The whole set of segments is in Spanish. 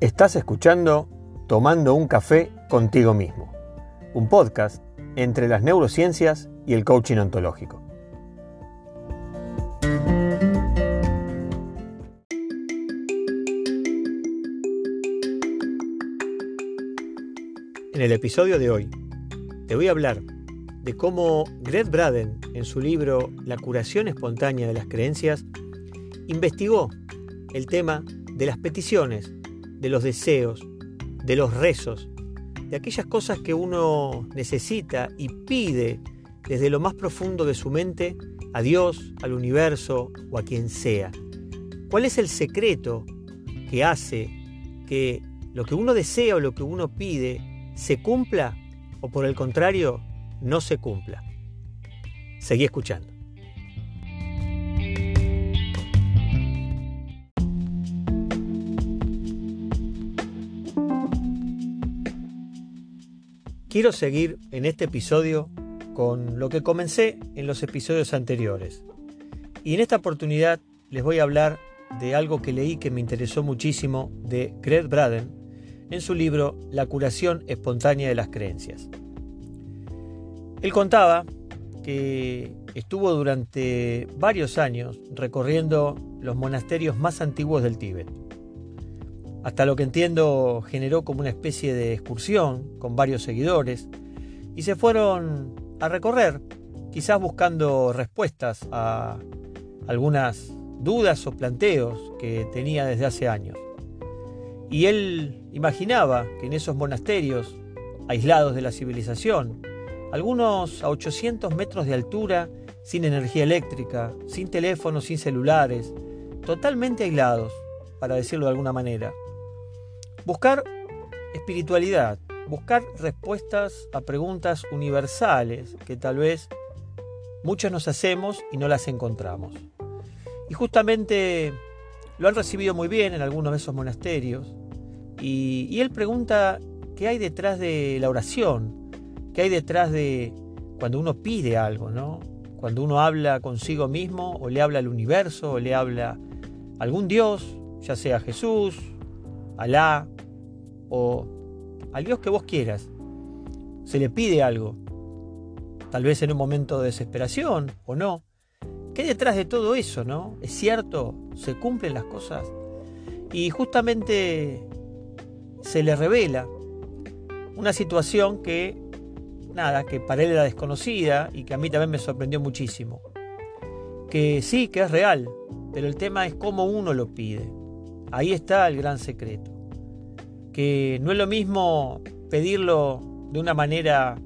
Estás escuchando Tomando un café contigo mismo, un podcast entre las neurociencias y el coaching ontológico. En el episodio de hoy te voy a hablar de cómo Greg Braden, en su libro La curación espontánea de las creencias, investigó el tema de las peticiones, de los deseos, de los rezos, de aquellas cosas que uno necesita y pide desde lo más profundo de su mente a Dios, al universo o a quien sea. ¿Cuál es el secreto que hace que lo que uno desea o lo que uno pide se cumpla o por el contrario no se cumpla? Seguí escuchando. Quiero seguir en este episodio con lo que comencé en los episodios anteriores. Y en esta oportunidad les voy a hablar de algo que leí que me interesó muchísimo de Greg Braden en su libro La curación espontánea de las creencias. Él contaba que estuvo durante varios años recorriendo los monasterios más antiguos del Tíbet. Hasta lo que entiendo generó como una especie de excursión con varios seguidores y se fueron a recorrer, quizás buscando respuestas a algunas dudas o planteos que tenía desde hace años. Y él imaginaba que en esos monasterios, aislados de la civilización, algunos a 800 metros de altura, sin energía eléctrica, sin teléfonos, sin celulares, totalmente aislados, para decirlo de alguna manera, Buscar espiritualidad, buscar respuestas a preguntas universales que tal vez muchos nos hacemos y no las encontramos. Y justamente lo han recibido muy bien en algunos de esos monasterios. Y, él pregunta qué hay detrás de la oración, qué hay detrás de cuando uno pide algo, ¿no? Cuando uno habla consigo mismo o le habla al universo o le habla algún Dios, ya sea Jesús, Alá o al Dios que vos quieras. Se le pide algo, tal vez en un momento de desesperación o no. ¿Qué hay detrás de todo eso, no? ¿Es cierto? ¿Se cumplen las cosas? Y justamente se le revela una situación que, nada, que para él era desconocida y que a mí también me sorprendió muchísimo. Que sí, que es real, pero el tema es cómo uno lo pide. Ahí está el gran secreto. No es lo mismo pedirlo de una manera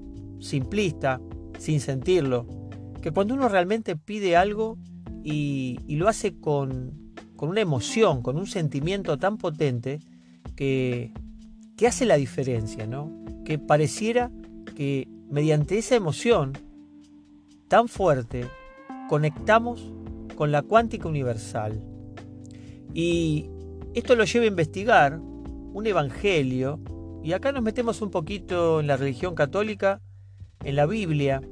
simplista, sin sentirlo, que cuando uno realmente pide algo y, lo hace con, una emoción, con un sentimiento tan potente que, que hace la diferencia, ¿no? Que pareciera que mediante esa emoción tan fuerte conectamos con la cuántica universal. Y esto lo lleva a investigar un evangelio, y acá nos metemos un poquito en la religión católica, en la Biblia,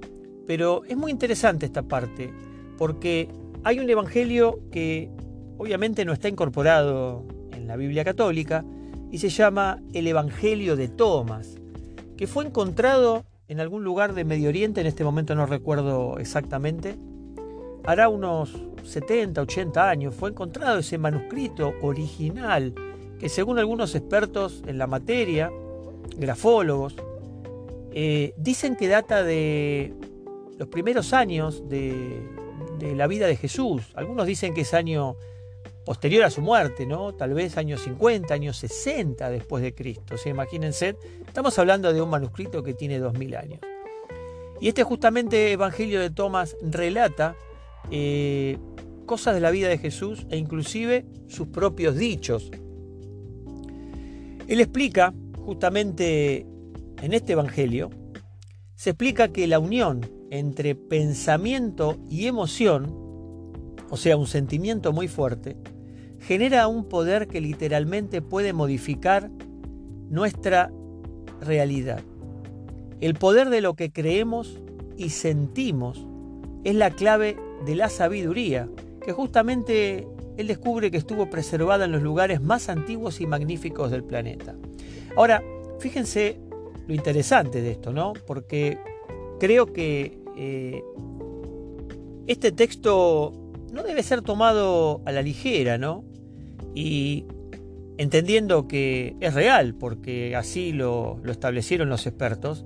pero es muy interesante esta parte, porque hay un evangelio que obviamente no está incorporado en la Biblia católica, y se llama el Evangelio de Tomás, que fue encontrado en algún lugar de Medio Oriente, en este momento no recuerdo exactamente, hará unos 70, 80 años, fue encontrado ese manuscrito original que según algunos expertos en la materia, grafólogos, eh, dicen que data de los primeros años de, la vida de Jesús. Algunos dicen que es año posterior a su muerte, ¿no? Tal vez años 50, años 60 después de Cristo. O imagínense, estamos hablando de un manuscrito que tiene 2000 años. Y este justamente Evangelio de Tomás relata eh, cosas de la vida de Jesús e inclusive sus propios dichos. Él explica justamente en este Evangelio, se explica que la unión entre pensamiento y emoción, o sea, un sentimiento muy fuerte, genera un poder que literalmente puede modificar nuestra realidad. El poder de lo que creemos y sentimos es la clave de la sabiduría, que justamente él descubre que estuvo preservada en los lugares más antiguos y magníficos del planeta. Ahora, fíjense lo interesante de esto, ¿no? Porque creo que eh, este texto no debe ser tomado a la ligera, ¿no? Y entendiendo que es real, porque así lo, lo establecieron los expertos,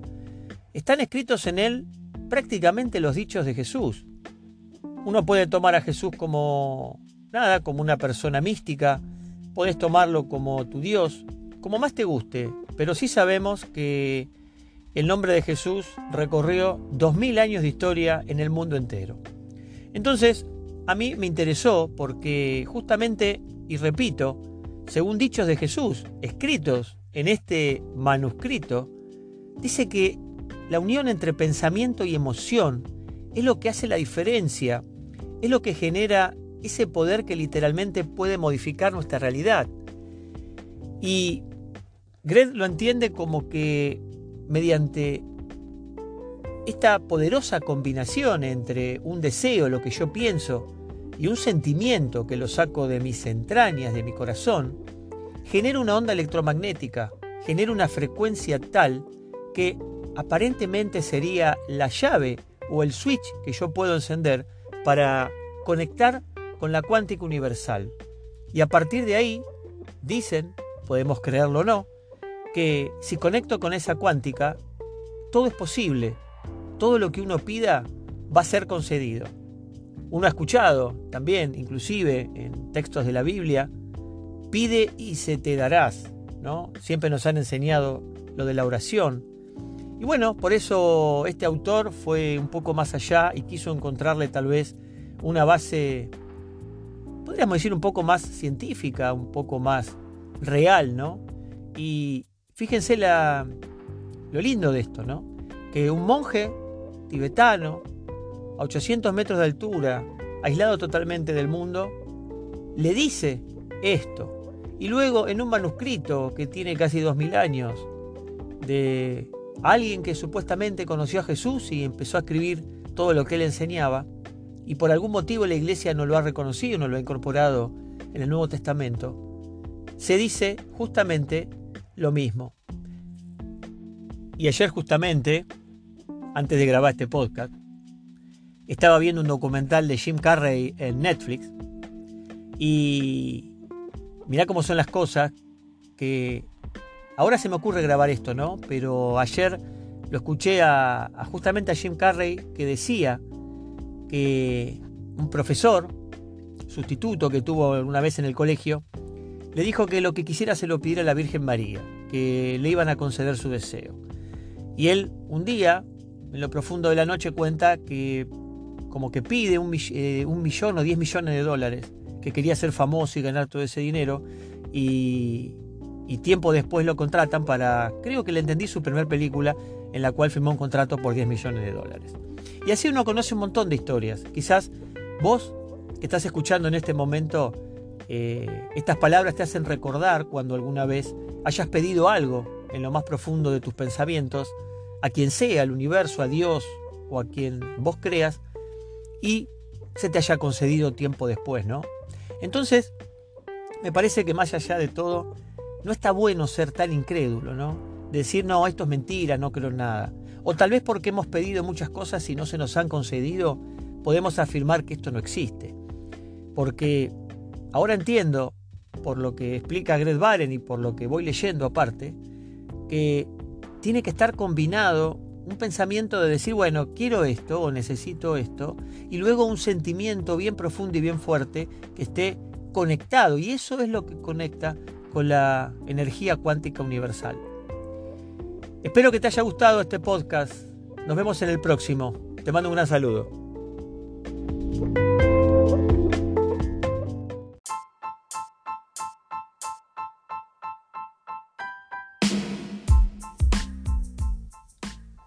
están escritos en él prácticamente los dichos de Jesús. Uno puede tomar a Jesús como nada, como una persona mística, puedes tomarlo como tu Dios, como más te guste, pero sí sabemos que el nombre de Jesús recorrió dos mil años de historia en el mundo entero. Entonces, a mí me interesó porque justamente, y repito, según dichos de Jesús, escritos en este manuscrito, dice que la unión entre pensamiento y emoción es lo que hace la diferencia, es lo que genera ese poder que literalmente puede modificar nuestra realidad. Y Gred lo entiende como que mediante esta poderosa combinación entre un deseo, lo que yo pienso, y un sentimiento que lo saco de mis entrañas, de mi corazón, genera una onda electromagnética, genera una frecuencia tal que aparentemente sería la llave o el switch que yo puedo encender para conectar con la cuántica universal. Y a partir de ahí, dicen, podemos creerlo o no, que si conecto con esa cuántica, todo es posible. Todo lo que uno pida va a ser concedido. Uno ha escuchado también, inclusive en textos de la Biblia, pide y se te darás. ¿no? Siempre nos han enseñado lo de la oración. Y bueno, por eso este autor fue un poco más allá y quiso encontrarle tal vez una base, podríamos decir, un poco más científica, un poco más real, ¿no? Y fíjense lo lindo de esto, ¿no? Que un monje tibetano, a 800 metros de altura, aislado totalmente del mundo, le dice esto. Y luego en un manuscrito que tiene casi 2000 años, de alguien que supuestamente conoció a Jesús y empezó a escribir todo lo que él enseñaba, y por algún motivo la iglesia no lo ha reconocido, no lo ha incorporado en el Nuevo Testamento, se dice justamente lo mismo. Y ayer justamente, antes de grabar este podcast, estaba viendo un documental de Jim Carrey en Netflix y mirá cómo son las cosas que Ahora se me ocurre grabar esto, ¿no? Pero ayer lo escuché a, justamente a Jim Carrey que decía que un profesor, sustituto que tuvo alguna vez en el colegio, le dijo que lo que quisiera se lo pidiera a la Virgen María, que le iban a conceder su deseo. Y él un día, en lo profundo de la noche, cuenta que como que pide un, eh, millón o diez millones de dólares, que quería ser famoso y ganar todo ese dinero, y, y tiempo después lo contratan para, creo que le entendí su primer película en la cual firmó un contrato por 10 millones de dólares. Y así uno conoce un montón de historias. Quizás vos que estás escuchando en este momento, eh, estas palabras te hacen recordar cuando alguna vez hayas pedido algo en lo más profundo de tus pensamientos, a quien sea, al universo, a Dios o a quien vos creas, y se te haya concedido tiempo después, ¿no? Entonces, me parece que más allá de todo, no está bueno ser tan incrédulo, ¿no? Decir, no, esto es mentira, no creo en nada. O tal vez porque hemos pedido muchas cosas y no se nos han concedido, podemos afirmar que esto no existe. Porque ahora entiendo, por lo que explica Greg Baren y por lo que voy leyendo aparte, que tiene que estar combinado un pensamiento de decir, bueno, quiero esto o necesito esto, y luego un sentimiento bien profundo y bien fuerte que esté conectado. Y eso es lo que conecta con la energía cuántica universal. Espero que te haya gustado este podcast. Nos vemos en el próximo. Te mando un saludo.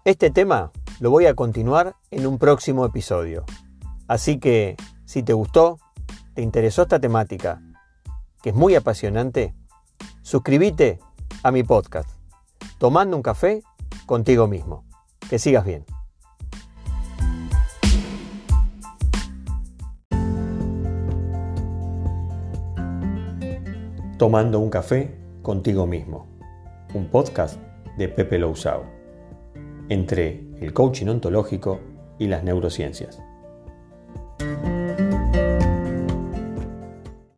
Este tema lo voy a continuar en un próximo episodio. Así que, si te gustó, te interesó esta temática, que es muy apasionante, Suscríbete a mi podcast, Tomando un café contigo mismo. Que sigas bien. Tomando un café contigo mismo, un podcast de Pepe Lousao, entre el coaching ontológico y las neurociencias.